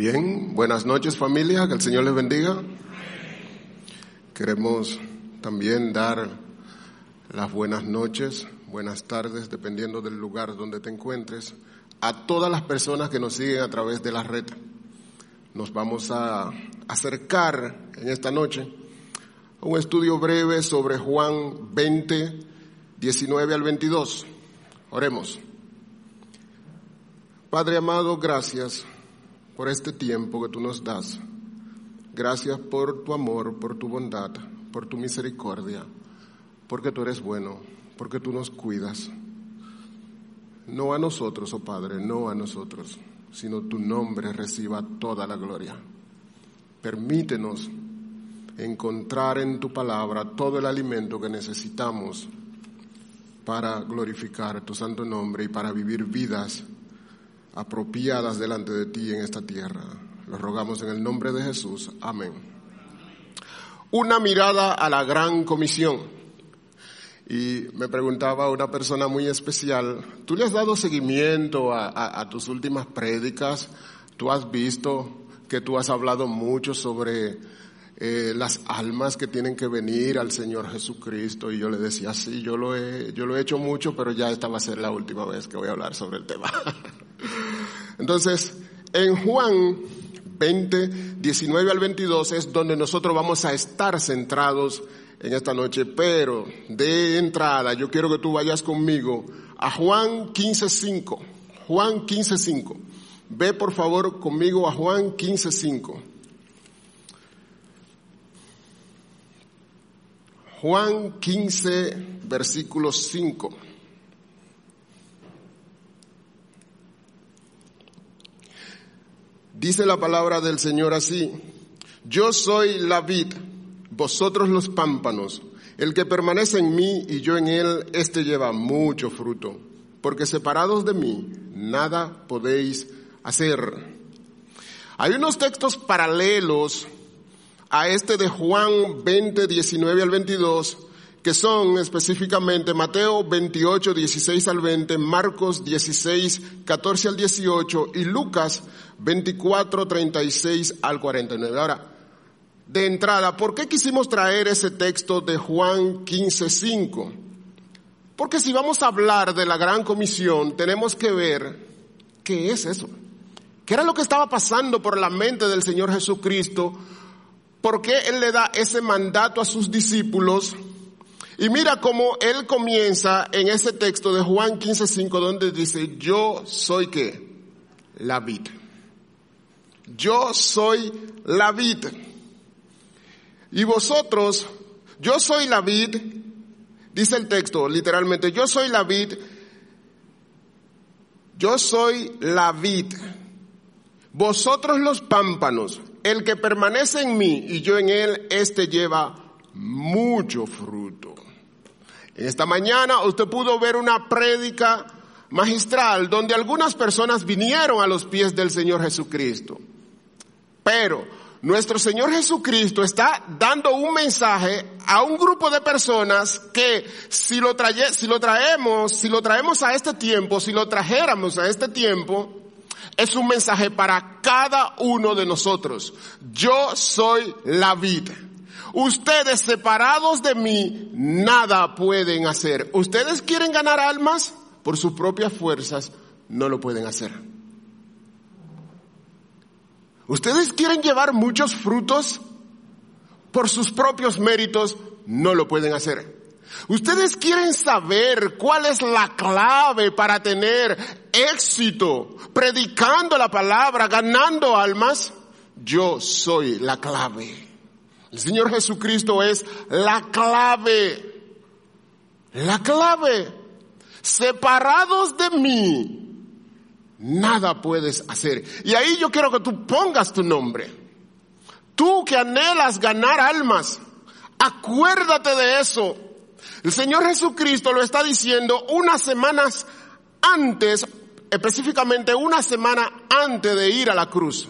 Bien, buenas noches familia, que el Señor les bendiga. Queremos también dar las buenas noches, buenas tardes, dependiendo del lugar donde te encuentres, a todas las personas que nos siguen a través de la red. Nos vamos a acercar en esta noche a un estudio breve sobre Juan 20, 19 al 22. Oremos. Padre amado, gracias por este tiempo que tú nos das. Gracias por tu amor, por tu bondad, por tu misericordia, porque tú eres bueno, porque tú nos cuidas. No a nosotros, oh Padre, no a nosotros, sino tu nombre reciba toda la gloria. Permítenos encontrar en tu palabra todo el alimento que necesitamos para glorificar tu santo nombre y para vivir vidas apropiadas delante de ti en esta tierra. Lo rogamos en el nombre de Jesús. Amén. Una mirada a la gran comisión. Y me preguntaba una persona muy especial, ¿tú le has dado seguimiento a, tus últimas prédicas? ¿Tú has visto que tú has hablado mucho sobre eh, las almas que tienen que venir al Señor Jesucristo? Y yo le decía, sí, yo lo he, yo lo he hecho mucho, pero ya esta va a ser la última vez que voy a hablar sobre el tema. Entonces, en Juan 20, 19 al 22 es donde nosotros vamos a estar centrados en esta noche, pero de entrada yo quiero que tú vayas conmigo a Juan 15.5. Juan 15.5. Ve por favor conmigo a Juan 15.5. Juan 15, versículo 5. Dice la palabra del Señor así, yo soy la vid, vosotros los pámpanos, el que permanece en mí y yo en él, éste lleva mucho fruto, porque separados de mí, nada podéis hacer. Hay unos textos paralelos a este de Juan 20, 19 al 22, que son específicamente Mateo 28, 16 al 20, Marcos 16, 14 al 18 y Lucas 24, 36 al 49. Ahora, de entrada, ¿por qué quisimos traer ese texto de Juan 15, 5? Porque si vamos a hablar de la gran comisión, tenemos que ver qué es eso. ¿Qué era lo que estaba pasando por la mente del Señor Jesucristo? ¿Por qué Él le da ese mandato a sus discípulos? Y mira cómo él comienza en ese texto de Juan 15:5 donde dice, yo soy qué? La vid. Yo soy la vid. Y vosotros, yo soy la vid, dice el texto literalmente, yo soy la vid, yo soy la vid. Vosotros los pámpanos, el que permanece en mí y yo en él, este lleva mucho fruto. Esta mañana usted pudo ver una prédica magistral donde algunas personas vinieron a los pies del Señor Jesucristo. Pero nuestro Señor Jesucristo está dando un mensaje a un grupo de personas que si lo, si lo traemos, si lo traemos a este tiempo, si lo trajéramos a este tiempo, es un mensaje para cada uno de nosotros. Yo soy la vida. Ustedes separados de mí nada pueden hacer. Ustedes quieren ganar almas por sus propias fuerzas, no lo pueden hacer. Ustedes quieren llevar muchos frutos por sus propios méritos, no lo pueden hacer. Ustedes quieren saber cuál es la clave para tener éxito predicando la palabra, ganando almas. Yo soy la clave. El Señor Jesucristo es la clave. La clave. Separados de mí, nada puedes hacer. Y ahí yo quiero que tú pongas tu nombre. Tú que anhelas ganar almas, acuérdate de eso. El Señor Jesucristo lo está diciendo unas semanas antes, específicamente una semana antes de ir a la cruz.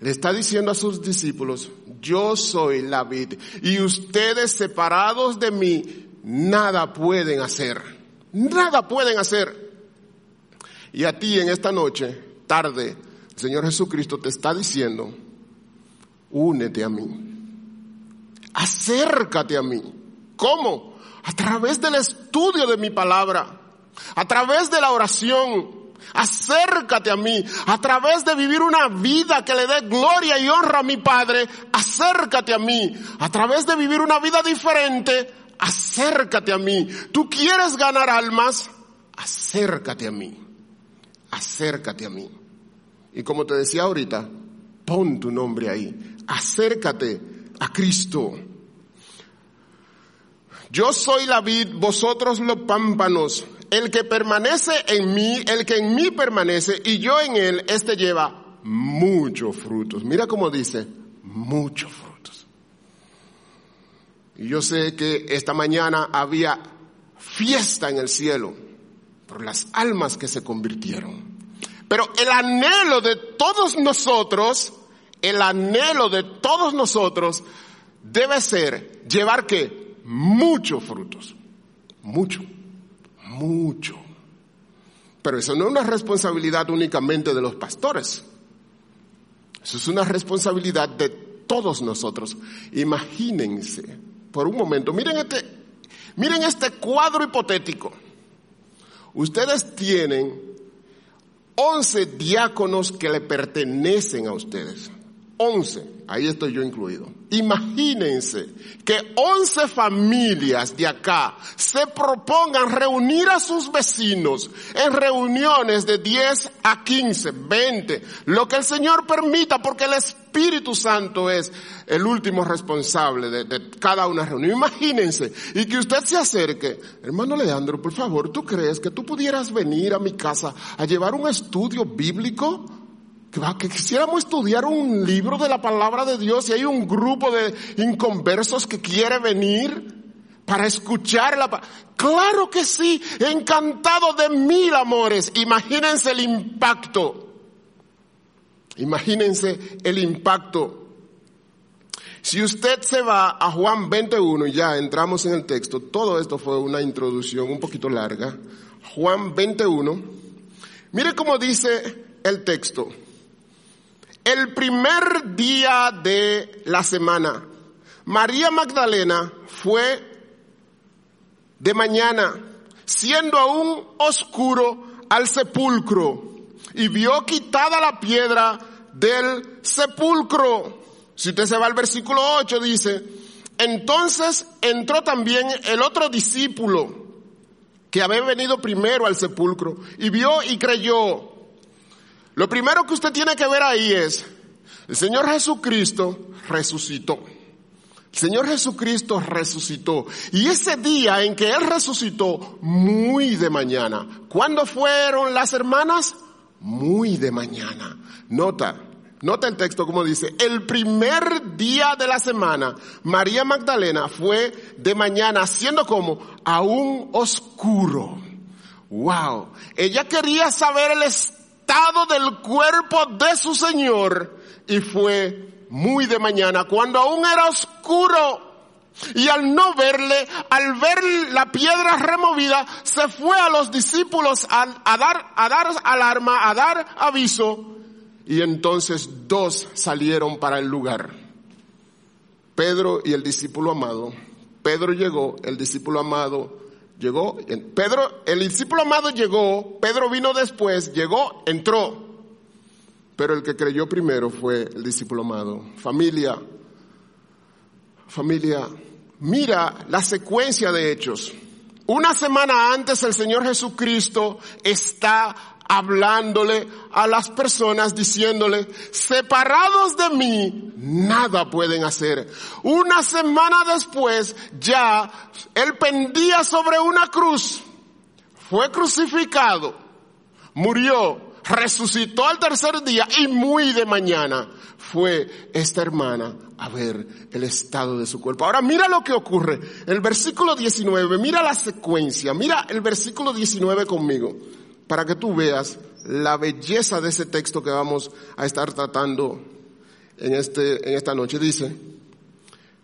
Le está diciendo a sus discípulos, yo soy la vid y ustedes separados de mí nada pueden hacer. Nada pueden hacer. Y a ti en esta noche, tarde, El Señor Jesucristo te está diciendo, únete a mí. Acércate a mí. ¿Cómo? A través del estudio de mi palabra, a través de la oración. Acércate a mí a través de vivir una vida que le dé gloria y honra a mi Padre. Acércate a mí a través de vivir una vida diferente. Acércate a mí. ¿Tú quieres ganar almas? Acércate a mí. Acércate a mí. Y como te decía ahorita, pon tu nombre ahí. Acércate a Cristo. Yo soy la vid, vosotros los pámpanos. El que permanece en mí, el que en mí permanece y yo en él, este lleva muchos frutos. Mira cómo dice, muchos frutos. Y yo sé que esta mañana había fiesta en el cielo por las almas que se convirtieron. Pero el anhelo de todos nosotros, el anhelo de todos nosotros debe ser llevar que muchos frutos. Mucho, mucho. Pero eso no es una responsabilidad únicamente de los pastores. Eso es una responsabilidad de todos nosotros. Imagínense, por un momento, miren este, miren este cuadro hipotético. Ustedes tienen 11 diáconos que le pertenecen a ustedes. 11, ahí estoy yo incluido. Imagínense que 11 familias de acá se propongan reunir a sus vecinos en reuniones de 10 a 15, 20, lo que el Señor permita porque el Espíritu Santo es el último responsable de, de cada una reunión. Imagínense y que usted se acerque, hermano Leandro, por favor, ¿tú crees que tú pudieras venir a mi casa a llevar un estudio bíblico? Que, quisiéramos estudiar un libro de la palabra de Dios y hay un grupo de inconversos que quiere venir para escuchar la Claro que sí, encantado de mil amores. Imagínense el impacto. Imagínense el impacto. Si usted se va a Juan 21, ya entramos en el texto, todo esto fue una introducción un poquito larga. Juan 21, mire cómo dice el texto. El primer día de la semana, María Magdalena fue de mañana, siendo aún oscuro, al sepulcro y vio quitada la piedra del sepulcro. Si usted se va al versículo 8, dice, entonces entró también el otro discípulo que había venido primero al sepulcro y vio y creyó. Lo primero que usted tiene que ver ahí es, el Señor Jesucristo resucitó. El Señor Jesucristo resucitó. Y ese día en que Él resucitó, muy de mañana. ¿Cuándo fueron las hermanas? Muy de mañana. Nota, nota el texto como dice, el primer día de la semana, María Magdalena fue de mañana, siendo como aún oscuro. Wow. Ella quería saber el del cuerpo de su Señor y fue muy de mañana, cuando aún era oscuro. Y al no verle, al ver la piedra removida, se fue a los discípulos a, a, dar, a dar alarma, a dar aviso. Y entonces dos salieron para el lugar. Pedro y el discípulo amado. Pedro llegó, el discípulo amado Llegó, Pedro, el discípulo amado llegó, Pedro vino después, llegó, entró. Pero el que creyó primero fue el discípulo amado. Familia, familia, mira la secuencia de hechos. Una semana antes el Señor Jesucristo está hablándole a las personas diciéndole, separados de mí, nada pueden hacer. Una semana después ya él pendía sobre una cruz, fue crucificado, murió, resucitó al tercer día y muy de mañana fue esta hermana a ver el estado de su cuerpo. Ahora mira lo que ocurre. El versículo 19, mira la secuencia, mira el versículo 19 conmigo para que tú veas la belleza de ese texto que vamos a estar tratando en, este, en esta noche. Dice,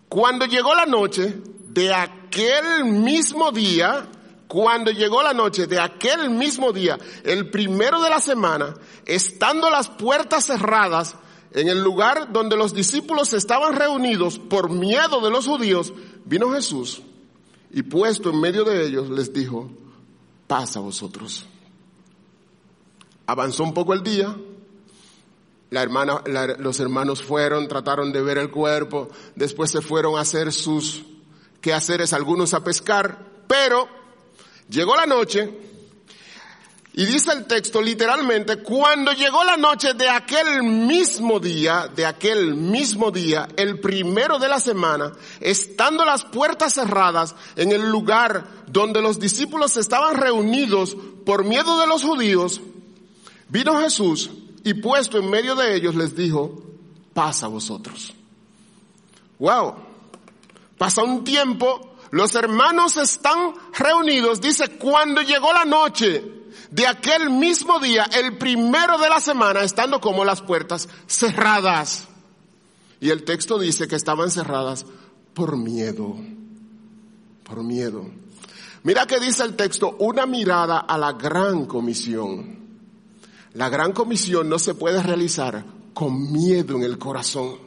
cuando llegó la noche de aquel mismo día, cuando llegó la noche de aquel mismo día, el primero de la semana, estando las puertas cerradas en el lugar donde los discípulos estaban reunidos por miedo de los judíos, vino Jesús y puesto en medio de ellos les dijo, pasa vosotros. Avanzó un poco el día, la hermana, los hermanos fueron, trataron de ver el cuerpo, después se fueron a hacer sus quehaceres, algunos a pescar, pero llegó la noche y dice el texto literalmente, cuando llegó la noche de aquel mismo día, de aquel mismo día, el primero de la semana, estando las puertas cerradas en el lugar donde los discípulos estaban reunidos por miedo de los judíos, vino Jesús y puesto en medio de ellos les dijo, pasa vosotros. Wow. Pasa un tiempo, los hermanos están reunidos, dice, cuando llegó la noche de aquel mismo día, el primero de la semana, estando como las puertas cerradas. Y el texto dice que estaban cerradas por miedo, por miedo. Mira que dice el texto, una mirada a la gran comisión. La gran comisión no se puede realizar con miedo en el corazón.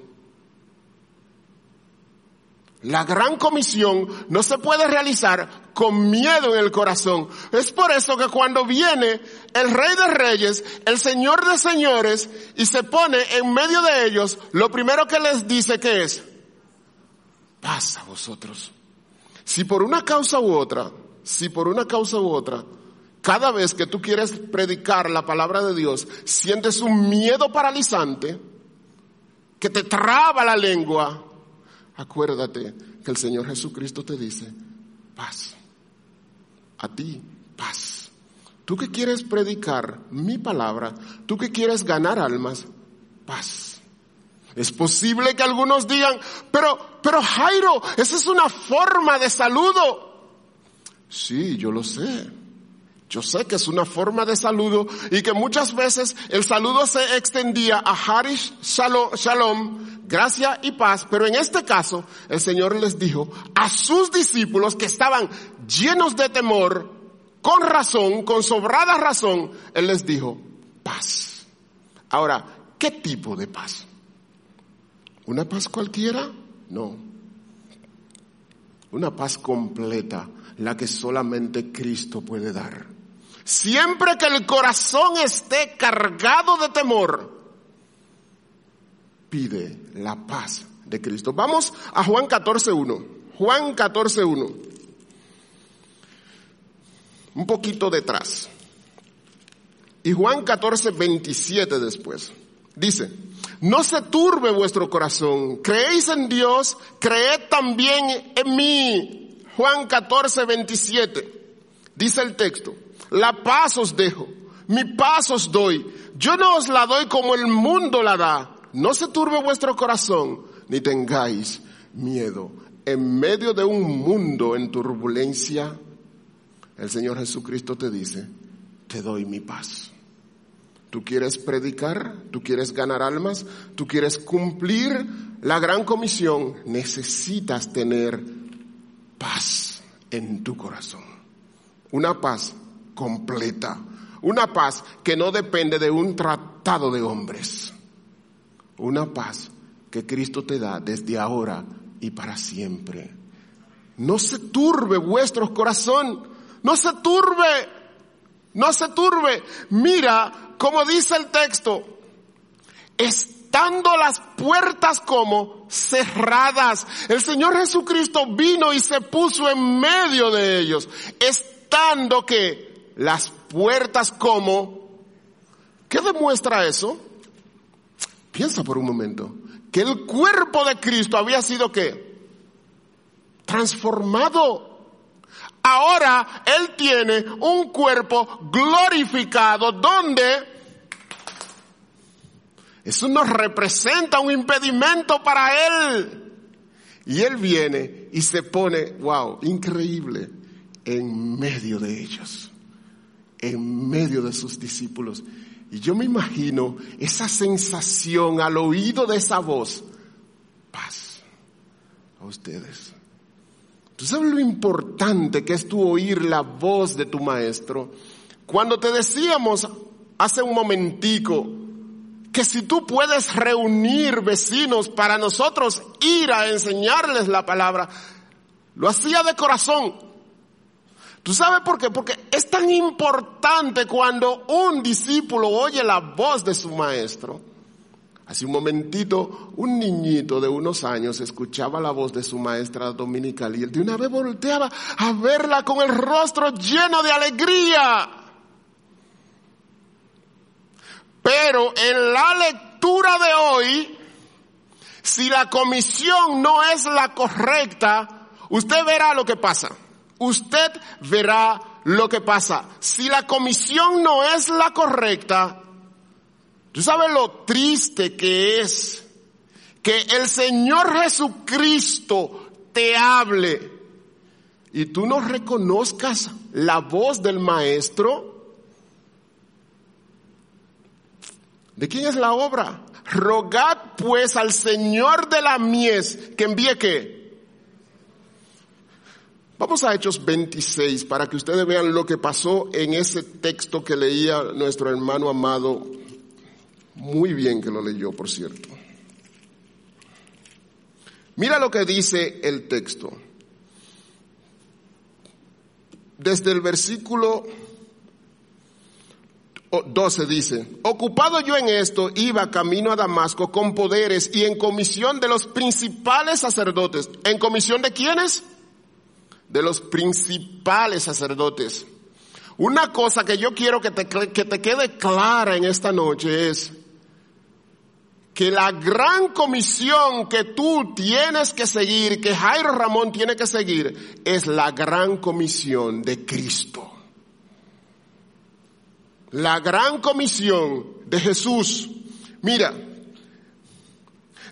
La gran comisión no se puede realizar con miedo en el corazón. Es por eso que cuando viene el rey de reyes, el señor de señores, y se pone en medio de ellos, lo primero que les dice que es, pasa vosotros. Si por una causa u otra, si por una causa u otra, cada vez que tú quieres predicar la palabra de Dios, sientes un miedo paralizante que te traba la lengua, acuérdate que el Señor Jesucristo te dice, paz. A ti, paz. Tú que quieres predicar mi palabra, tú que quieres ganar almas, paz. Es posible que algunos digan, pero, pero Jairo, esa es una forma de saludo. Sí, yo lo sé. Yo sé que es una forma de saludo y que muchas veces el saludo se extendía a Harish Shalom, gracia y paz, pero en este caso el Señor les dijo a sus discípulos que estaban llenos de temor, con razón, con sobrada razón, Él les dijo paz. Ahora, ¿qué tipo de paz? ¿Una paz cualquiera? No. Una paz completa, la que solamente Cristo puede dar. Siempre que el corazón esté cargado de temor, pide la paz de Cristo. Vamos a Juan 14.1. Juan 14.1. Un poquito detrás. Y Juan 14.27 después. Dice, no se turbe vuestro corazón. Creéis en Dios, creed también en mí. Juan 14.27. Dice el texto. La paz os dejo, mi paz os doy. Yo no os la doy como el mundo la da. No se turbe vuestro corazón, ni tengáis miedo. En medio de un mundo en turbulencia, el Señor Jesucristo te dice, te doy mi paz. Tú quieres predicar, tú quieres ganar almas, tú quieres cumplir la gran comisión, necesitas tener paz en tu corazón. Una paz completa. Una paz que no depende de un tratado de hombres. Una paz que Cristo te da desde ahora y para siempre. No se turbe vuestro corazón. No se turbe. No se turbe. Mira como dice el texto. Estando las puertas como cerradas. El Señor Jesucristo vino y se puso en medio de ellos. Estando que las puertas como... ¿Qué demuestra eso? Piensa por un momento. Que el cuerpo de Cristo había sido qué? Transformado. Ahora Él tiene un cuerpo glorificado donde eso no representa un impedimento para Él. Y Él viene y se pone, wow, increíble, en medio de ellos en medio de sus discípulos. Y yo me imagino esa sensación al oído de esa voz. Paz a ustedes. ¿Tú sabes lo importante que es tu oír la voz de tu maestro? Cuando te decíamos hace un momentico que si tú puedes reunir vecinos para nosotros ir a enseñarles la palabra, lo hacía de corazón. ¿Tú sabes por qué? Porque es tan importante cuando un discípulo oye la voz de su maestro Hace un momentito, un niñito de unos años escuchaba la voz de su maestra dominical y él de una vez volteaba a verla con el rostro lleno de alegría. Pero en la lectura de hoy, si la comisión no es la correcta, usted verá lo que pasa. Usted verá lo que pasa. Si la comisión no es la correcta, ¿Tú sabes lo triste que es que el Señor Jesucristo te hable y tú no reconozcas la voz del Maestro? ¿De quién es la obra? Rogad pues al Señor de la mies que envíe qué? Vamos a Hechos 26 para que ustedes vean lo que pasó en ese texto que leía nuestro hermano amado muy bien que lo leyó, por cierto. Mira lo que dice el texto. Desde el versículo 12 dice, ocupado yo en esto, iba camino a Damasco con poderes y en comisión de los principales sacerdotes. ¿En comisión de quiénes? De los principales sacerdotes. Una cosa que yo quiero que te, que te quede clara en esta noche es que la gran comisión que tú tienes que seguir, que Jairo Ramón tiene que seguir, es la gran comisión de Cristo. La gran comisión de Jesús. Mira,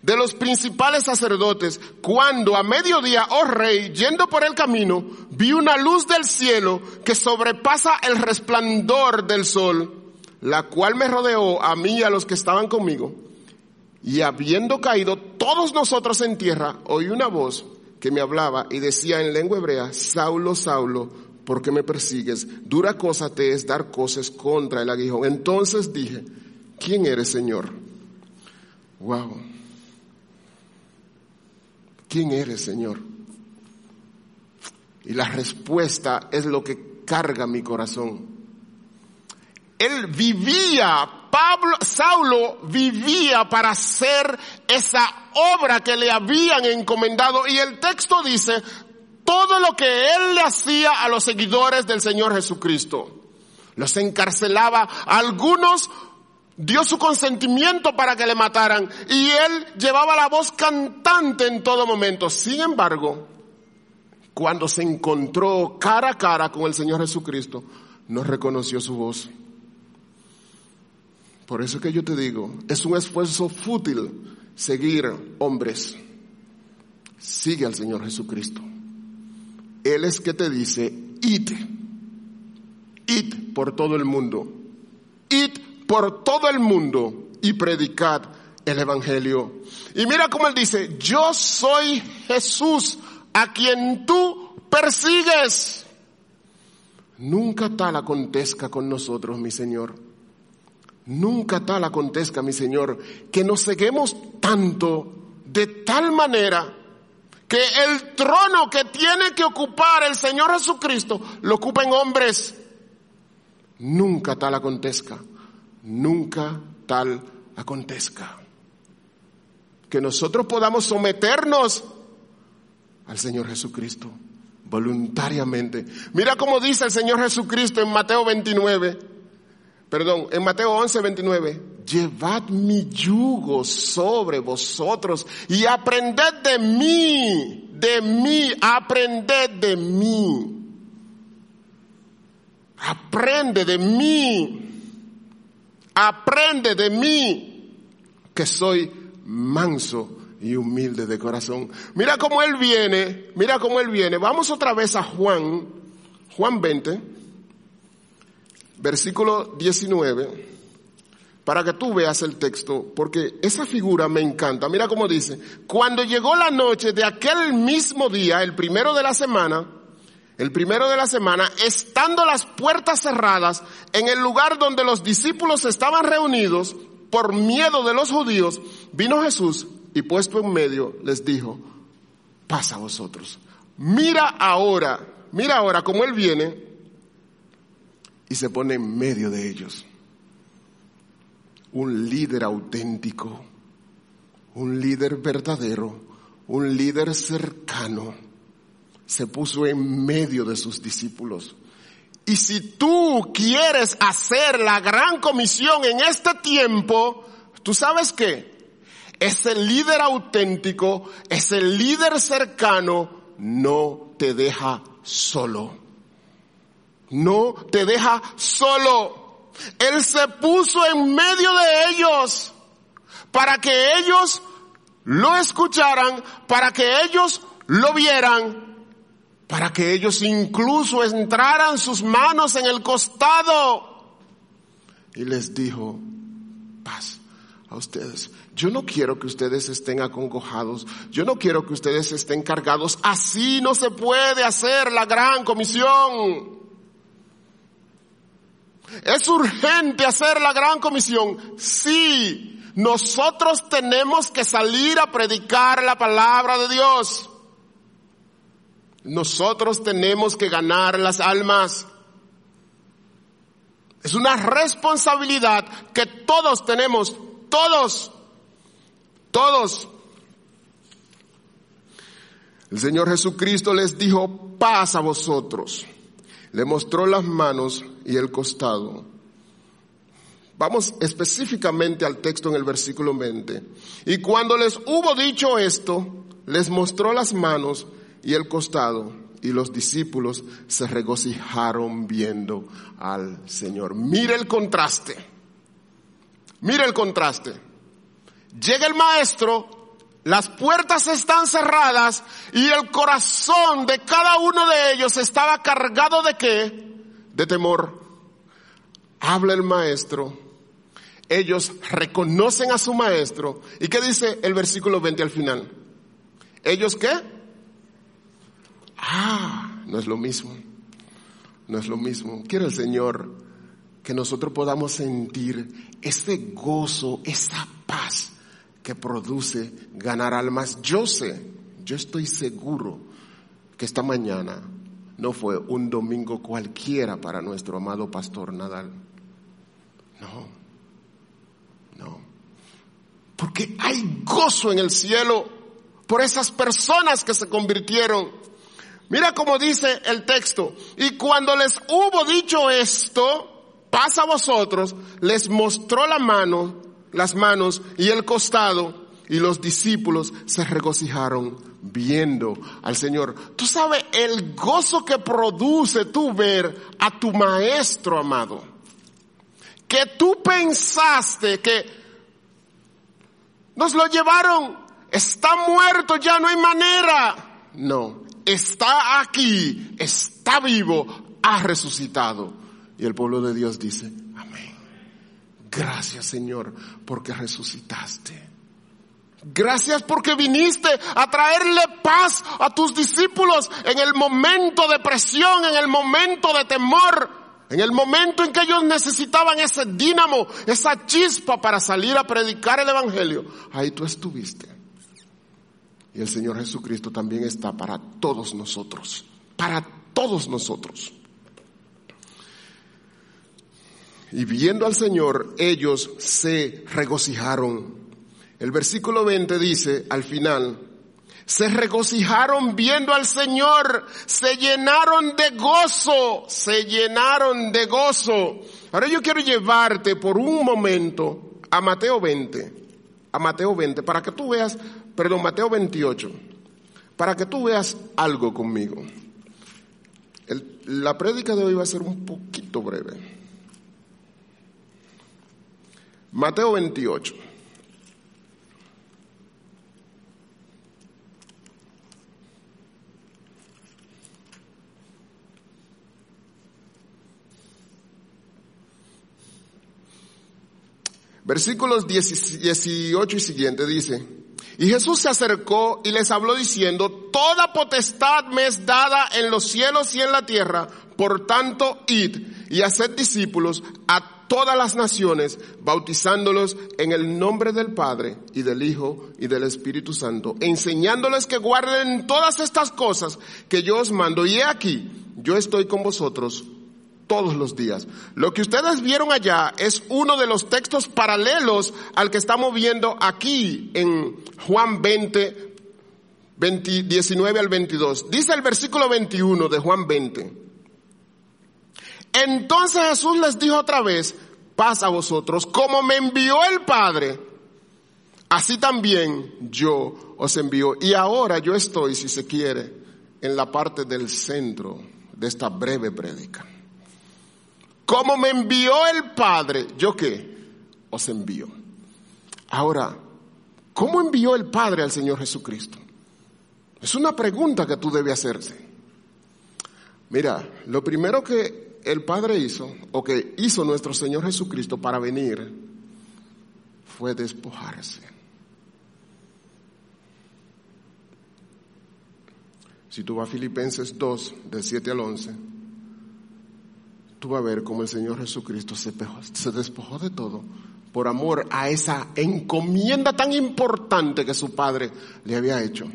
de los principales sacerdotes, cuando a mediodía, oh rey, yendo por el camino, vi una luz del cielo que sobrepasa el resplandor del sol, la cual me rodeó a mí y a los que estaban conmigo y habiendo caído todos nosotros en tierra, oí una voz que me hablaba y decía en lengua hebrea, Saulo, Saulo, ¿por qué me persigues? Dura cosa te es dar cosas contra el aguijón. Entonces dije, ¿quién eres, Señor? Wow. ¿Quién eres, Señor? Y la respuesta es lo que carga mi corazón. Él vivía Pablo, Saulo vivía para hacer esa obra que le habían encomendado y el texto dice todo lo que él le hacía a los seguidores del Señor Jesucristo. Los encarcelaba, algunos dio su consentimiento para que le mataran y él llevaba la voz cantante en todo momento. Sin embargo, cuando se encontró cara a cara con el Señor Jesucristo, no reconoció su voz. Por eso que yo te digo, es un esfuerzo fútil seguir hombres. Sigue al Señor Jesucristo. Él es que te dice, id, id por todo el mundo, id por todo el mundo y predicad el Evangelio. Y mira cómo Él dice, yo soy Jesús a quien tú persigues. Nunca tal acontezca con nosotros, mi Señor Nunca tal acontezca, mi Señor, que nos ceguemos tanto de tal manera que el trono que tiene que ocupar el Señor Jesucristo lo ocupen hombres. Nunca tal acontezca, nunca tal acontezca. Que nosotros podamos someternos al Señor Jesucristo voluntariamente. Mira cómo dice el Señor Jesucristo en Mateo 29 perdón, en Mateo 11, 29, llevad mi yugo sobre vosotros y aprended de mí, de mí, aprended de mí. Aprende de mí, aprende de mí, que soy manso y humilde de corazón. Mira cómo él viene, mira cómo él viene. Vamos otra vez a Juan, Juan 20 versículo 19, para que tú veas el texto, porque esa figura me encanta. Mira cómo dice, cuando llegó la noche de aquel mismo día, el primero de la semana, el primero de la semana, estando las puertas cerradas en el lugar donde los discípulos estaban reunidos, por miedo de los judíos, vino Jesús y puesto en medio les dijo, pasa a vosotros. Mira ahora, mira ahora cómo Él viene y se pone en medio de ellos un líder auténtico, un líder verdadero, un líder cercano, se puso en medio de sus discípulos. Y si tú quieres hacer la gran comisión en este tiempo, tú sabes qué? Ese líder auténtico, ese líder cercano, no te deja solo. No te deja solo. Él se puso en medio de ellos para que ellos lo escucharan, para que ellos lo vieran, para que ellos incluso entraran sus manos en el costado. Y les dijo, paz a ustedes. Yo no quiero que ustedes estén acongojados. Yo no quiero que ustedes estén cargados. Así no se puede hacer la gran comisión. ¿Es urgente hacer la gran comisión? Sí. Nosotros tenemos que salir a predicar la palabra de Dios. Nosotros tenemos que ganar las almas. Es una responsabilidad que todos tenemos, todos, todos. El Señor Jesucristo les dijo, paz a vosotros. Le mostró las manos y el costado. Vamos específicamente al texto en el versículo 20. Y cuando les hubo dicho esto, les mostró las manos y el costado, y los discípulos se regocijaron viendo al Señor. Mire el contraste. Mire el contraste. Llega el maestro, las puertas están cerradas y el corazón de cada uno de ellos estaba cargado de qué? De temor. Habla el maestro. Ellos reconocen a su maestro. ¿Y qué dice el versículo 20 al final? ¿Ellos qué? Ah, no es lo mismo. No es lo mismo. Quiere el Señor que nosotros podamos sentir ese gozo, esa paz que produce ganar almas. Yo sé, yo estoy seguro que esta mañana no fue un domingo cualquiera para nuestro amado pastor Nadal. No, no. Porque hay gozo en el cielo por esas personas que se convirtieron. Mira cómo dice el texto. Y cuando les hubo dicho esto, pasa a vosotros, les mostró la mano las manos y el costado y los discípulos se regocijaron viendo al Señor. Tú sabes el gozo que produce tú ver a tu maestro amado. Que tú pensaste que nos lo llevaron, está muerto, ya no hay manera. No, está aquí, está vivo, ha resucitado. Y el pueblo de Dios dice, Gracias Señor porque resucitaste. Gracias porque viniste a traerle paz a tus discípulos en el momento de presión, en el momento de temor, en el momento en que ellos necesitaban ese dínamo, esa chispa para salir a predicar el Evangelio. Ahí tú estuviste. Y el Señor Jesucristo también está para todos nosotros, para todos nosotros. Y viendo al Señor, ellos se regocijaron. El versículo 20 dice al final, se regocijaron viendo al Señor, se llenaron de gozo, se llenaron de gozo. Ahora yo quiero llevarte por un momento a Mateo 20, a Mateo 20, para que tú veas, perdón, Mateo 28, para que tú veas algo conmigo. la prédica de hoy va a ser un poquito breve. Mateo 28. Versículos 18 y siguiente dice, y Jesús se acercó y les habló diciendo, toda potestad me es dada en los cielos y en la tierra, por tanto id y haced discípulos a todas las naciones, bautizándolos en el nombre del Padre y del Hijo y del Espíritu Santo, enseñándoles que guarden todas estas cosas que yo os mando. Y he aquí, yo estoy con vosotros todos los días. Lo que ustedes vieron allá es uno de los textos paralelos al que estamos viendo aquí en Juan 20, 19 al 22. Dice el versículo 21 de Juan 20. Entonces Jesús les dijo otra vez, paz a vosotros, como me envió el Padre, así también yo os envío. Y ahora yo estoy, si se quiere, en la parte del centro de esta breve prédica. Como me envió el Padre, ¿yo qué? Os envío. Ahora, ¿cómo envió el Padre al Señor Jesucristo? Es una pregunta que tú debes hacerse. Mira, lo primero que el Padre hizo, o que hizo nuestro Señor Jesucristo para venir, fue despojarse. Si tú vas a Filipenses 2, del 7 al 11, tú vas a ver cómo el Señor Jesucristo se, se despojó de todo por amor a esa encomienda tan importante que su Padre le había hecho.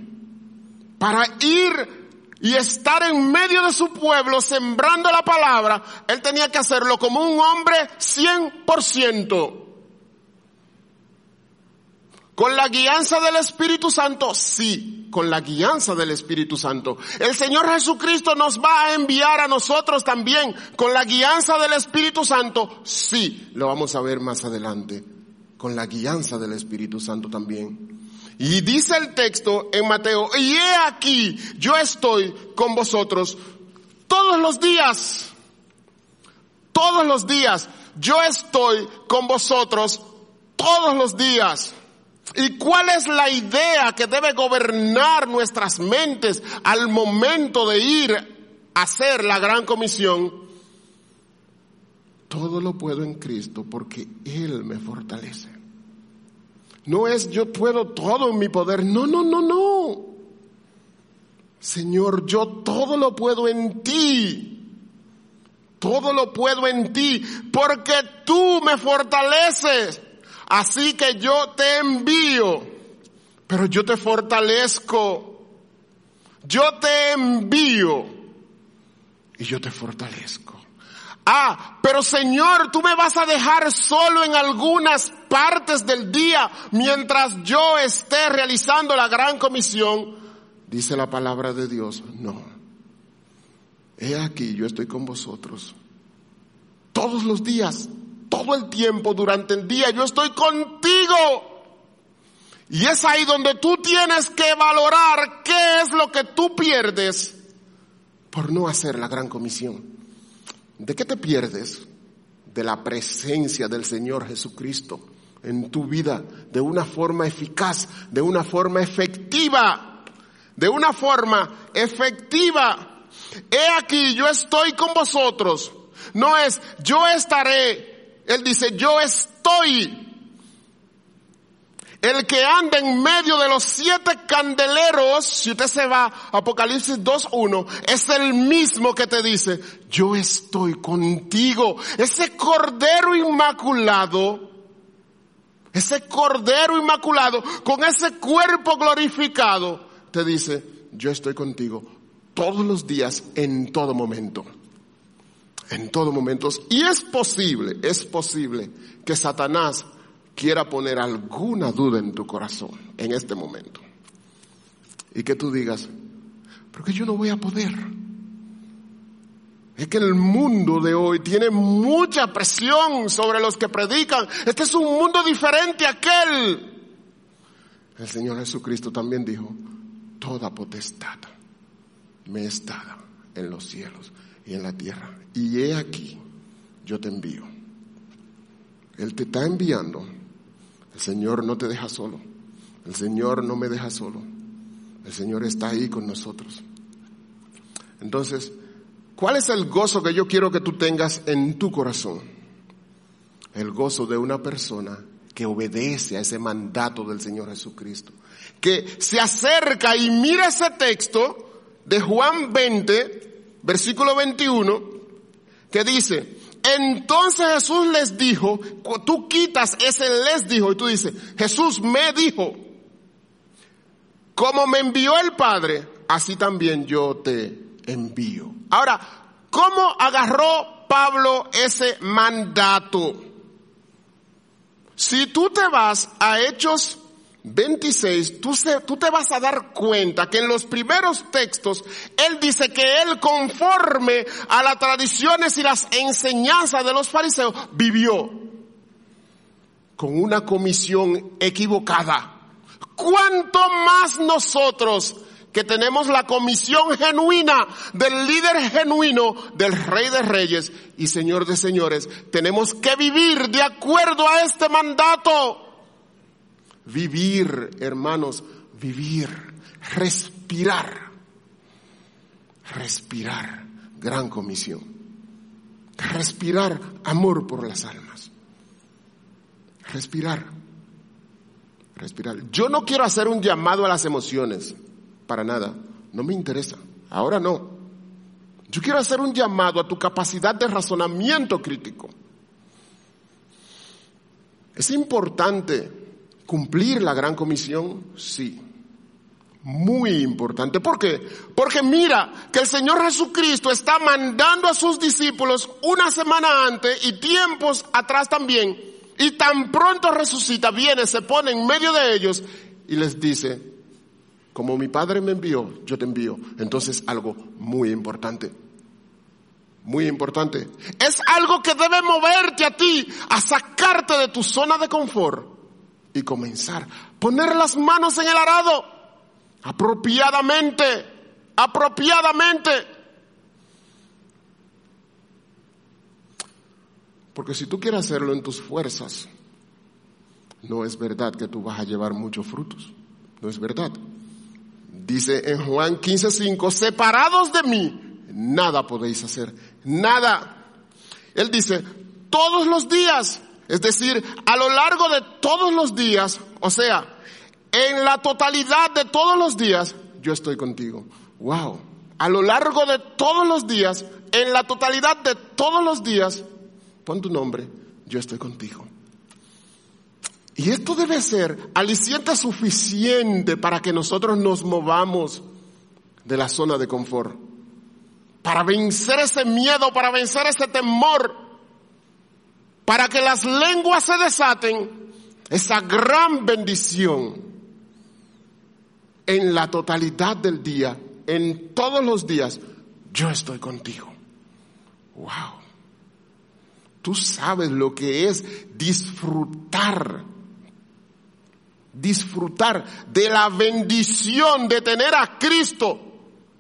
Para ir y estar en medio de su pueblo sembrando la palabra, él tenía que hacerlo como un hombre 100%. ¿Con la guianza del Espíritu Santo? Sí, con la guianza del Espíritu Santo. El Señor Jesucristo nos va a enviar a nosotros también con la guianza del Espíritu Santo. Sí, lo vamos a ver más adelante. Con la guianza del Espíritu Santo también. Y dice el texto en Mateo, y he aquí, yo estoy con vosotros todos los días. Todos los días. Yo estoy con vosotros todos los días. ¿Y cuál es la idea que debe gobernar nuestras mentes al momento de ir a hacer la gran comisión? Todo lo puedo en Cristo porque Él me fortalece. No es yo puedo todo en mi poder. No, no, no, no. Señor, yo todo lo puedo en ti. Todo lo puedo en ti porque tú me fortaleces. Así que yo te envío, pero yo te fortalezco. Yo te envío y yo te fortalezco. Ah, pero Señor, tú me vas a dejar solo en algunas partes del día mientras yo esté realizando la gran comisión. Dice la palabra de Dios, no. He aquí, yo estoy con vosotros todos los días todo el tiempo durante el día. Yo estoy contigo. Y es ahí donde tú tienes que valorar qué es lo que tú pierdes por no hacer la gran comisión. ¿De qué te pierdes? De la presencia del Señor Jesucristo en tu vida de una forma eficaz, de una forma efectiva, de una forma efectiva. He aquí, yo estoy con vosotros. No es, yo estaré él dice, yo estoy. El que anda en medio de los siete candeleros, si usted se va a Apocalipsis 2.1, es el mismo que te dice, yo estoy contigo. Ese cordero inmaculado, ese cordero inmaculado, con ese cuerpo glorificado, te dice, yo estoy contigo todos los días, en todo momento en todo momento. Y es posible, es posible que Satanás quiera poner alguna duda en tu corazón en este momento. Y que tú digas, pero que yo no voy a poder. Es que el mundo de hoy tiene mucha presión sobre los que predican. Este es un mundo diferente a aquel. El Señor Jesucristo también dijo, toda potestad me es dada en los cielos y en la tierra. Y he aquí, yo te envío. Él te está enviando. El Señor no te deja solo. El Señor no me deja solo. El Señor está ahí con nosotros. Entonces, ¿cuál es el gozo que yo quiero que tú tengas en tu corazón? El gozo de una persona que obedece a ese mandato del Señor Jesucristo, que se acerca y mira ese texto de Juan 20, versículo 21, que dice, entonces Jesús les dijo, tú quitas ese les dijo y tú dices, Jesús me dijo, como me envió el Padre, así también yo te envío. Ahora, ¿cómo agarró Pablo ese mandato? Si tú te vas a Hechos 26, tú, tú, te vas a dar cuenta que en los primeros textos él dice que él conforme a las tradiciones y las enseñanzas de los fariseos vivió con una comisión equivocada. ¿Cuánto más nosotros que tenemos la comisión genuina del líder genuino, del rey de reyes y señor de señores, tenemos que vivir de acuerdo a este mandato? Vivir, hermanos, vivir, respirar, respirar, gran comisión. Respirar amor por las almas. Respirar, respirar. Yo no quiero hacer un llamado a las emociones, para nada, no me interesa, ahora no. Yo quiero hacer un llamado a tu capacidad de razonamiento crítico. Es importante cumplir la gran comisión? Sí. Muy importante. ¿Por qué? Porque mira que el Señor Jesucristo está mandando a sus discípulos una semana antes y tiempos atrás también. Y tan pronto resucita, viene, se pone en medio de ellos y les dice, como mi Padre me envió, yo te envío. Entonces algo muy importante. Muy importante. Es algo que debe moverte a ti, a sacarte de tu zona de confort y comenzar. Poner las manos en el arado. Apropiadamente. Apropiadamente. Porque si tú quieres hacerlo en tus fuerzas, no es verdad que tú vas a llevar muchos frutos. No es verdad. Dice en Juan 15:5, separados de mí, nada podéis hacer. Nada. Él dice, todos los días es decir, a lo largo de todos los días, o sea, en la totalidad de todos los días, yo estoy contigo. Wow. A lo largo de todos los días, en la totalidad de todos los días, pon tu nombre, yo estoy contigo. Y esto debe ser aliciente suficiente para que nosotros nos movamos de la zona de confort. Para vencer ese miedo, para vencer ese temor, para que las lenguas se desaten, esa gran bendición en la totalidad del día, en todos los días, yo estoy contigo. Wow. Tú sabes lo que es disfrutar, disfrutar de la bendición de tener a Cristo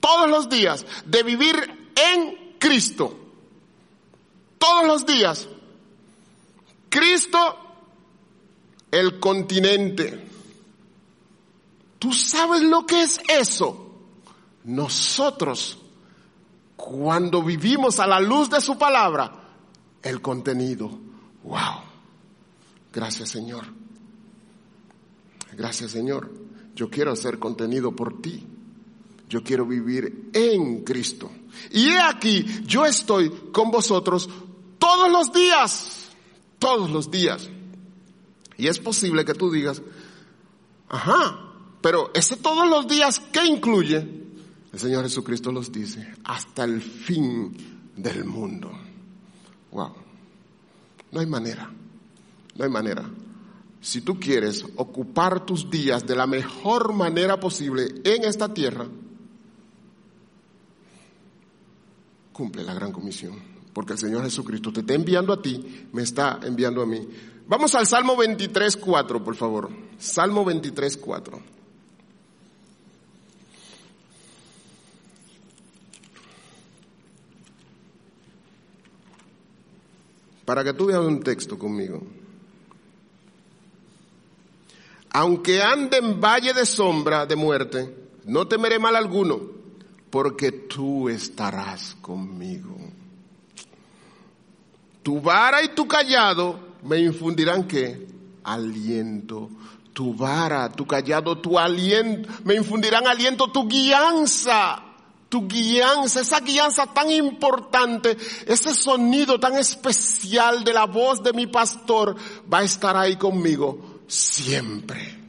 todos los días, de vivir en Cristo todos los días Cristo, el continente. ¿Tú sabes lo que es eso? Nosotros, cuando vivimos a la luz de su palabra, el contenido. Wow. Gracias Señor. Gracias Señor. Yo quiero ser contenido por ti. Yo quiero vivir en Cristo. Y he aquí, yo estoy con vosotros todos los días todos los días. Y es posible que tú digas, ajá, pero ese todos los días, ¿qué incluye? El Señor Jesucristo los dice, hasta el fin del mundo. Wow. No hay manera, no hay manera. Si tú quieres ocupar tus días de la mejor manera posible en esta tierra, cumple la gran comisión porque el Señor Jesucristo te está enviando a ti, me está enviando a mí. Vamos al Salmo 23, 4, por favor. Salmo 23, 4. Para que tú veas un texto conmigo. Aunque ande en valle de sombra de muerte, no temeré mal alguno, porque tú estarás conmigo. Tu vara y tu callado me infundirán qué? aliento. Tu vara, tu callado, tu aliento, me infundirán aliento, tu guianza tu guianza, esa guianza tan importante, ese sonido tan especial de la voz de mi pastor va a estar ahí conmigo siempre.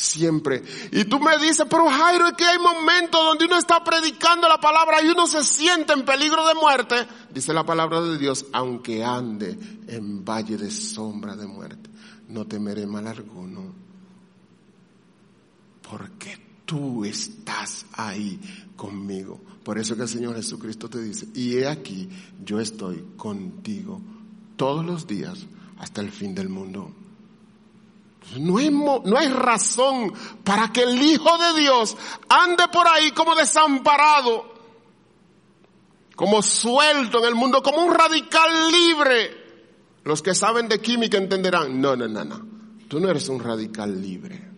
Siempre. Y tú me dices, pero Jairo, es que hay momentos donde uno está predicando la palabra y uno se siente en peligro de muerte. Dice la palabra de Dios, aunque ande en valle de sombra de muerte, no temeré mal alguno. Porque tú estás ahí conmigo. Por eso que el Señor Jesucristo te dice, y he aquí, yo estoy contigo todos los días hasta el fin del mundo. No hay, no hay razón para que el Hijo de Dios ande por ahí como desamparado, como suelto en el mundo, como un radical libre. Los que saben de química entenderán, no, no, no, no, tú no eres un radical libre.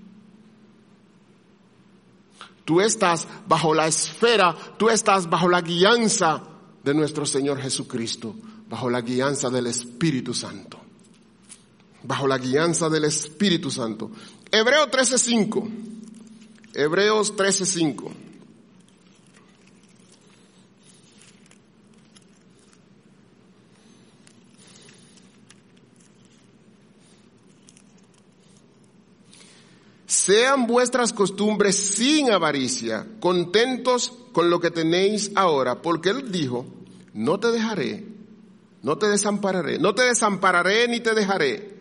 Tú estás bajo la esfera, tú estás bajo la guianza de nuestro Señor Jesucristo, bajo la guianza del Espíritu Santo. Bajo la guianza del Espíritu Santo. Hebreo 13:5. Hebreos 13:5. Sean vuestras costumbres sin avaricia, contentos con lo que tenéis ahora, porque Él dijo, no te dejaré, no te desampararé, no te desampararé ni te dejaré,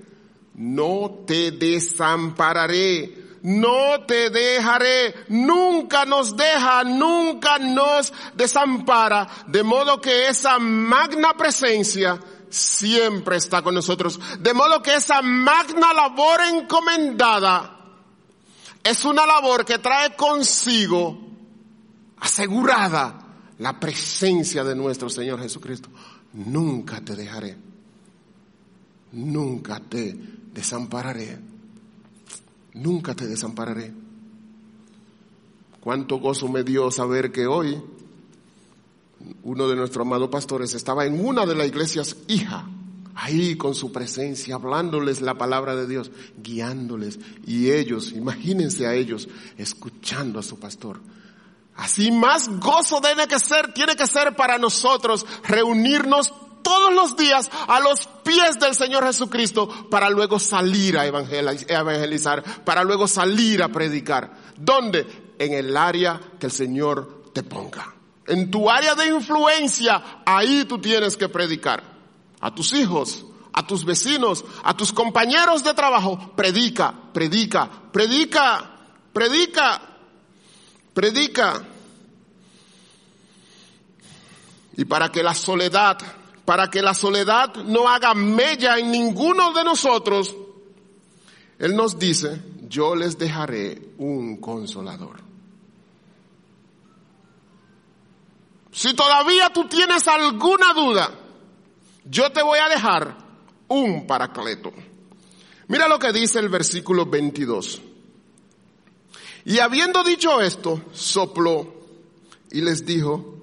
no te desampararé, no te dejaré, nunca nos deja, nunca nos desampara, de modo que esa magna presencia siempre está con nosotros, de modo que esa magna labor encomendada, es una labor que trae consigo asegurada la presencia de nuestro Señor Jesucristo. Nunca te dejaré. Nunca te desampararé. Nunca te desampararé. Cuánto gozo me dio saber que hoy uno de nuestros amados pastores estaba en una de las iglesias hija ahí con su presencia, hablándoles la palabra de Dios, guiándoles. Y ellos, imagínense a ellos, escuchando a su pastor. Así más gozo tiene que ser, tiene que ser para nosotros reunirnos todos los días a los pies del Señor Jesucristo para luego salir a evangelizar, para luego salir a predicar. ¿Dónde? En el área que el Señor te ponga. En tu área de influencia, ahí tú tienes que predicar a tus hijos, a tus vecinos, a tus compañeros de trabajo, predica, predica, predica, predica, predica. Y para que la soledad, para que la soledad no haga mella en ninguno de nosotros, Él nos dice, yo les dejaré un consolador. Si todavía tú tienes alguna duda, yo te voy a dejar un paracleto. Mira lo que dice el versículo 22. Y habiendo dicho esto, sopló y les dijo,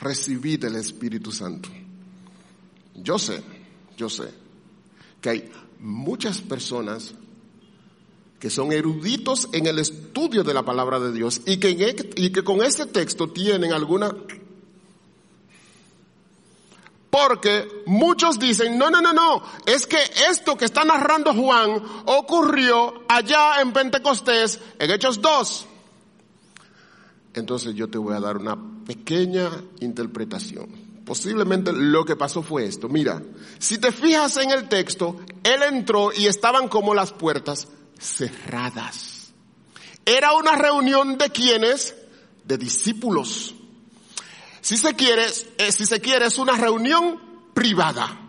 recibid el Espíritu Santo. Yo sé, yo sé que hay muchas personas que son eruditos en el estudio de la palabra de Dios y que, e, y que con este texto tienen alguna porque muchos dicen, no, no, no, no, es que esto que está narrando Juan ocurrió allá en Pentecostés, en Hechos 2. Entonces yo te voy a dar una pequeña interpretación. Posiblemente lo que pasó fue esto. Mira, si te fijas en el texto, él entró y estaban como las puertas cerradas. Era una reunión de quienes? De discípulos. Si se quiere, eh, si se quiere, es una reunión privada.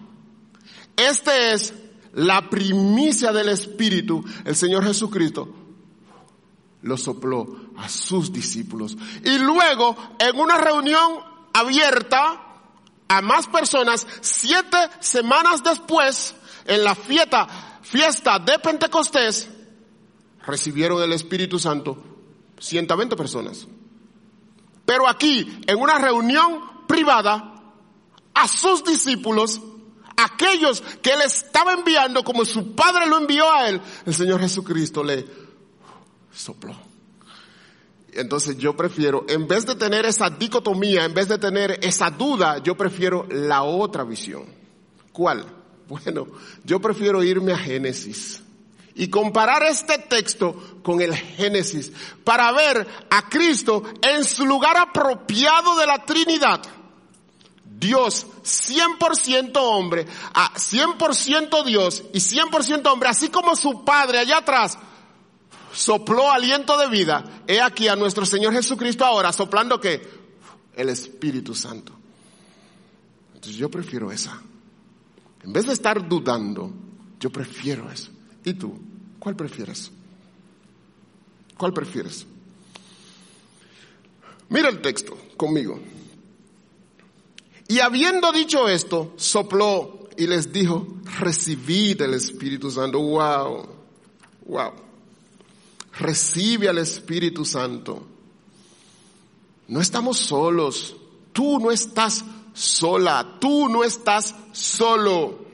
Este es la primicia del Espíritu. El Señor Jesucristo lo sopló a sus discípulos. Y luego, en una reunión abierta a más personas, siete semanas después, en la fiesta, fiesta de Pentecostés, recibieron el Espíritu Santo 120 personas. Pero aquí, en una reunión privada, a sus discípulos, aquellos que Él estaba enviando como su Padre lo envió a Él, el Señor Jesucristo le sopló. Entonces yo prefiero, en vez de tener esa dicotomía, en vez de tener esa duda, yo prefiero la otra visión. ¿Cuál? Bueno, yo prefiero irme a Génesis y comparar este texto con el Génesis para ver a Cristo en su lugar apropiado de la Trinidad. Dios 100% hombre, a 100% Dios y 100% hombre, así como su Padre allá atrás sopló aliento de vida, he aquí a nuestro Señor Jesucristo ahora soplando que el Espíritu Santo. Entonces yo prefiero esa. En vez de estar dudando, yo prefiero eso. ¿Y tú? ¿Cuál prefieres? ¿Cuál prefieres? Mira el texto conmigo. Y habiendo dicho esto, sopló y les dijo, recibid el Espíritu Santo. Wow, wow. Recibe al Espíritu Santo. No estamos solos. Tú no estás sola. Tú no estás solo.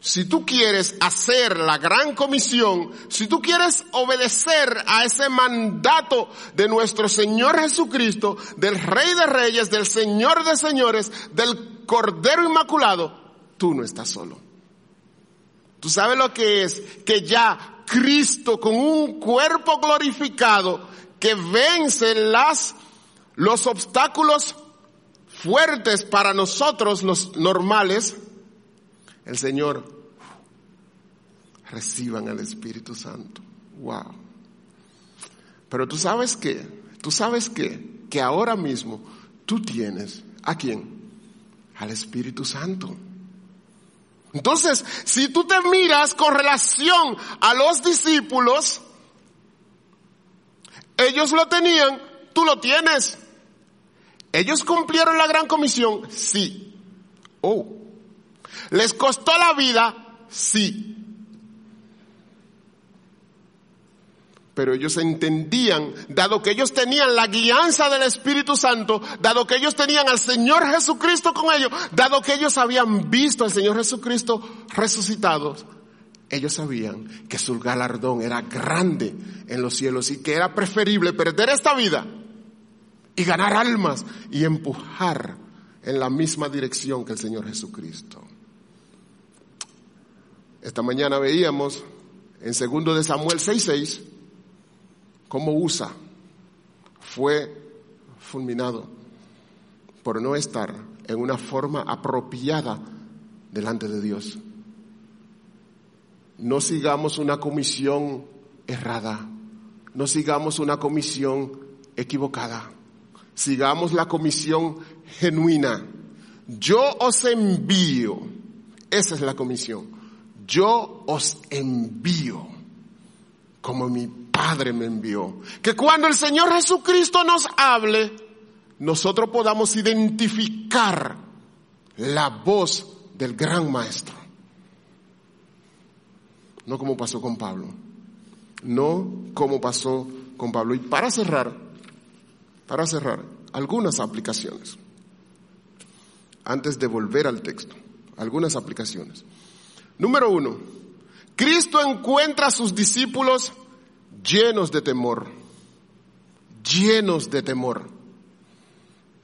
Si tú quieres hacer la gran comisión, si tú quieres obedecer a ese mandato de nuestro Señor Jesucristo, del Rey de Reyes, del Señor de Señores, del Cordero Inmaculado, tú no estás solo. Tú sabes lo que es que ya Cristo con un cuerpo glorificado que vence las, los obstáculos fuertes para nosotros los normales, el Señor reciban al Espíritu Santo. Wow. Pero tú sabes que, tú sabes que, que ahora mismo tú tienes a quién? Al Espíritu Santo. Entonces, si tú te miras con relación a los discípulos, ellos lo tenían, tú lo tienes. ¿Ellos cumplieron la gran comisión? Sí. Oh, ¿Les costó la vida? Sí. Pero ellos entendían, dado que ellos tenían la guianza del Espíritu Santo, dado que ellos tenían al Señor Jesucristo con ellos, dado que ellos habían visto al Señor Jesucristo resucitado, ellos sabían que su galardón era grande en los cielos y que era preferible perder esta vida y ganar almas y empujar en la misma dirección que el Señor Jesucristo. Esta mañana veíamos en segundo de Samuel 6:6 cómo Usa fue fulminado por no estar en una forma apropiada delante de Dios. No sigamos una comisión errada, no sigamos una comisión equivocada, sigamos la comisión genuina. Yo os envío, esa es la comisión yo os envío como mi Padre me envió. Que cuando el Señor Jesucristo nos hable, nosotros podamos identificar la voz del gran Maestro. No como pasó con Pablo. No como pasó con Pablo. Y para cerrar, para cerrar, algunas aplicaciones. Antes de volver al texto, algunas aplicaciones. Número uno, Cristo encuentra a sus discípulos llenos de temor, llenos de temor,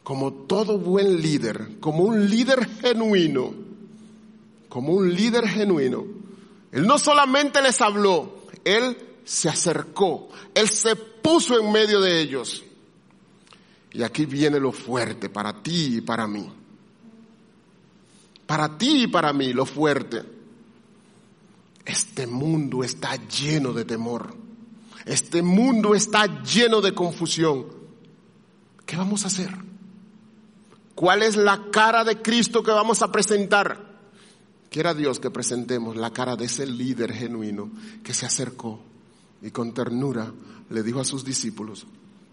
como todo buen líder, como un líder genuino, como un líder genuino. Él no solamente les habló, Él se acercó, Él se puso en medio de ellos. Y aquí viene lo fuerte para ti y para mí. Para ti y para mí, lo fuerte este mundo está lleno de temor. Este mundo está lleno de confusión. ¿Qué vamos a hacer? ¿Cuál es la cara de Cristo que vamos a presentar? Quiera Dios que presentemos la cara de ese líder genuino que se acercó y con ternura le dijo a sus discípulos,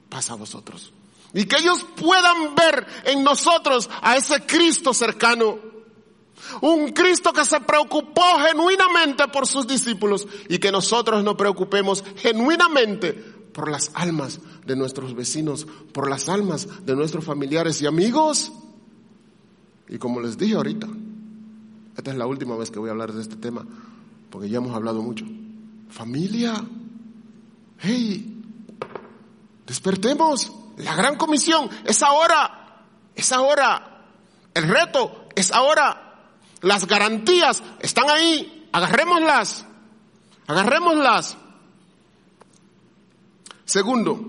pasa a vosotros. Y que ellos puedan ver en nosotros a ese Cristo cercano un Cristo que se preocupó genuinamente por sus discípulos y que nosotros nos preocupemos genuinamente por las almas de nuestros vecinos, por las almas de nuestros familiares y amigos. Y como les dije ahorita, esta es la última vez que voy a hablar de este tema, porque ya hemos hablado mucho. Familia, hey, despertemos. La gran comisión es ahora, es ahora. El reto es ahora. Las garantías están ahí. Agarrémoslas. Agarrémoslas. Segundo,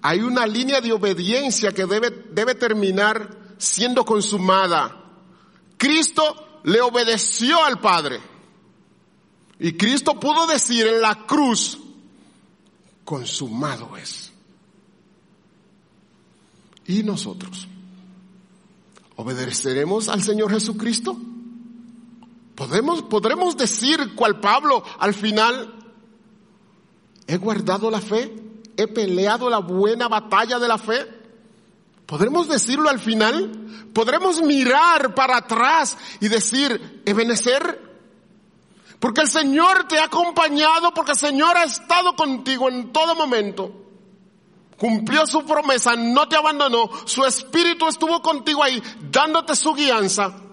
hay una línea de obediencia que debe, debe terminar siendo consumada. Cristo le obedeció al Padre. Y Cristo pudo decir en la cruz, consumado es. ¿Y nosotros? ¿Obedeceremos al Señor Jesucristo? ¿Podemos, ¿Podremos decir cual Pablo al final, he guardado la fe, he peleado la buena batalla de la fe? ¿Podremos decirlo al final? ¿Podremos mirar para atrás y decir, Ebenecer, porque el Señor te ha acompañado, porque el Señor ha estado contigo en todo momento. Cumplió su promesa, no te abandonó, su espíritu estuvo contigo ahí, dándote su guianza.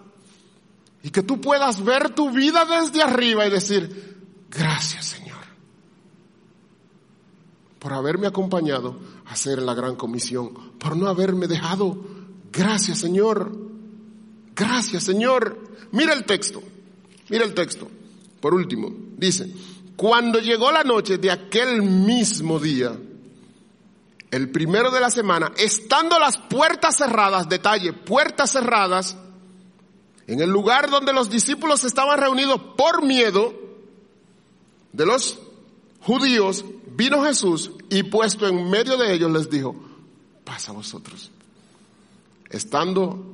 Y que tú puedas ver tu vida desde arriba y decir, gracias Señor, por haberme acompañado a hacer la gran comisión, por no haberme dejado. Gracias Señor, gracias Señor. Mira el texto, mira el texto. Por último, dice, cuando llegó la noche de aquel mismo día, el primero de la semana, estando las puertas cerradas, detalle, puertas cerradas, en el lugar donde los discípulos estaban reunidos por miedo de los judíos, vino Jesús y puesto en medio de ellos les dijo, pasa a vosotros. Estando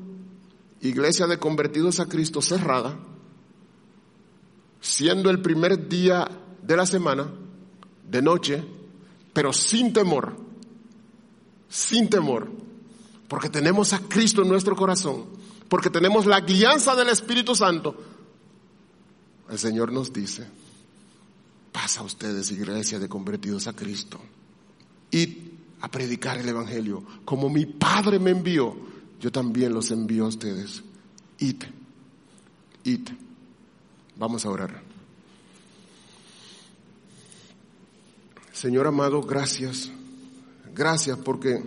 iglesia de convertidos a Cristo cerrada, siendo el primer día de la semana, de noche, pero sin temor, sin temor, porque tenemos a Cristo en nuestro corazón, porque tenemos la guianza del Espíritu Santo, el Señor nos dice, pasa ustedes, iglesia de convertidos a Cristo, y a predicar el Evangelio, como mi Padre me envió, yo también los envío a ustedes. Id, id. Vamos a orar. Señor amado, gracias. Gracias porque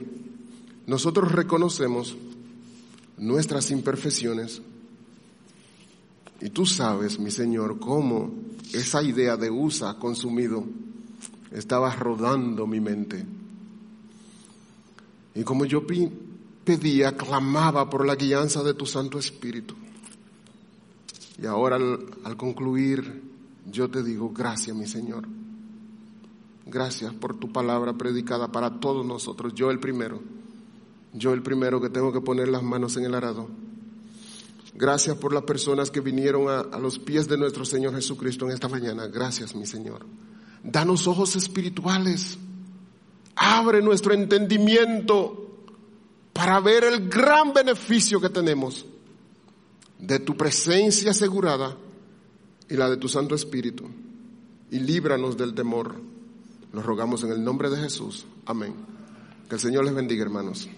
nosotros reconocemos nuestras imperfecciones. Y tú sabes, mi Señor, cómo esa idea de USA consumido estaba rodando mi mente. Y como yo pedía, clamaba por la guianza de tu Santo Espíritu. Y ahora al, concluir, yo te digo, gracias mi Señor. Gracias por tu palabra predicada para todos nosotros. Yo el primero. Yo el primero que tengo que poner las manos en el arado. Gracias por las personas que vinieron a, los pies de nuestro Señor Jesucristo en esta mañana. Gracias mi Señor. Danos ojos espirituales. Abre nuestro entendimiento para ver el gran beneficio que tenemos de tu presencia asegurada y la de tu Santo Espíritu. Y líbranos del temor. Nos rogamos en el nombre de Jesús. Amén. Que el Señor les bendiga, hermanos.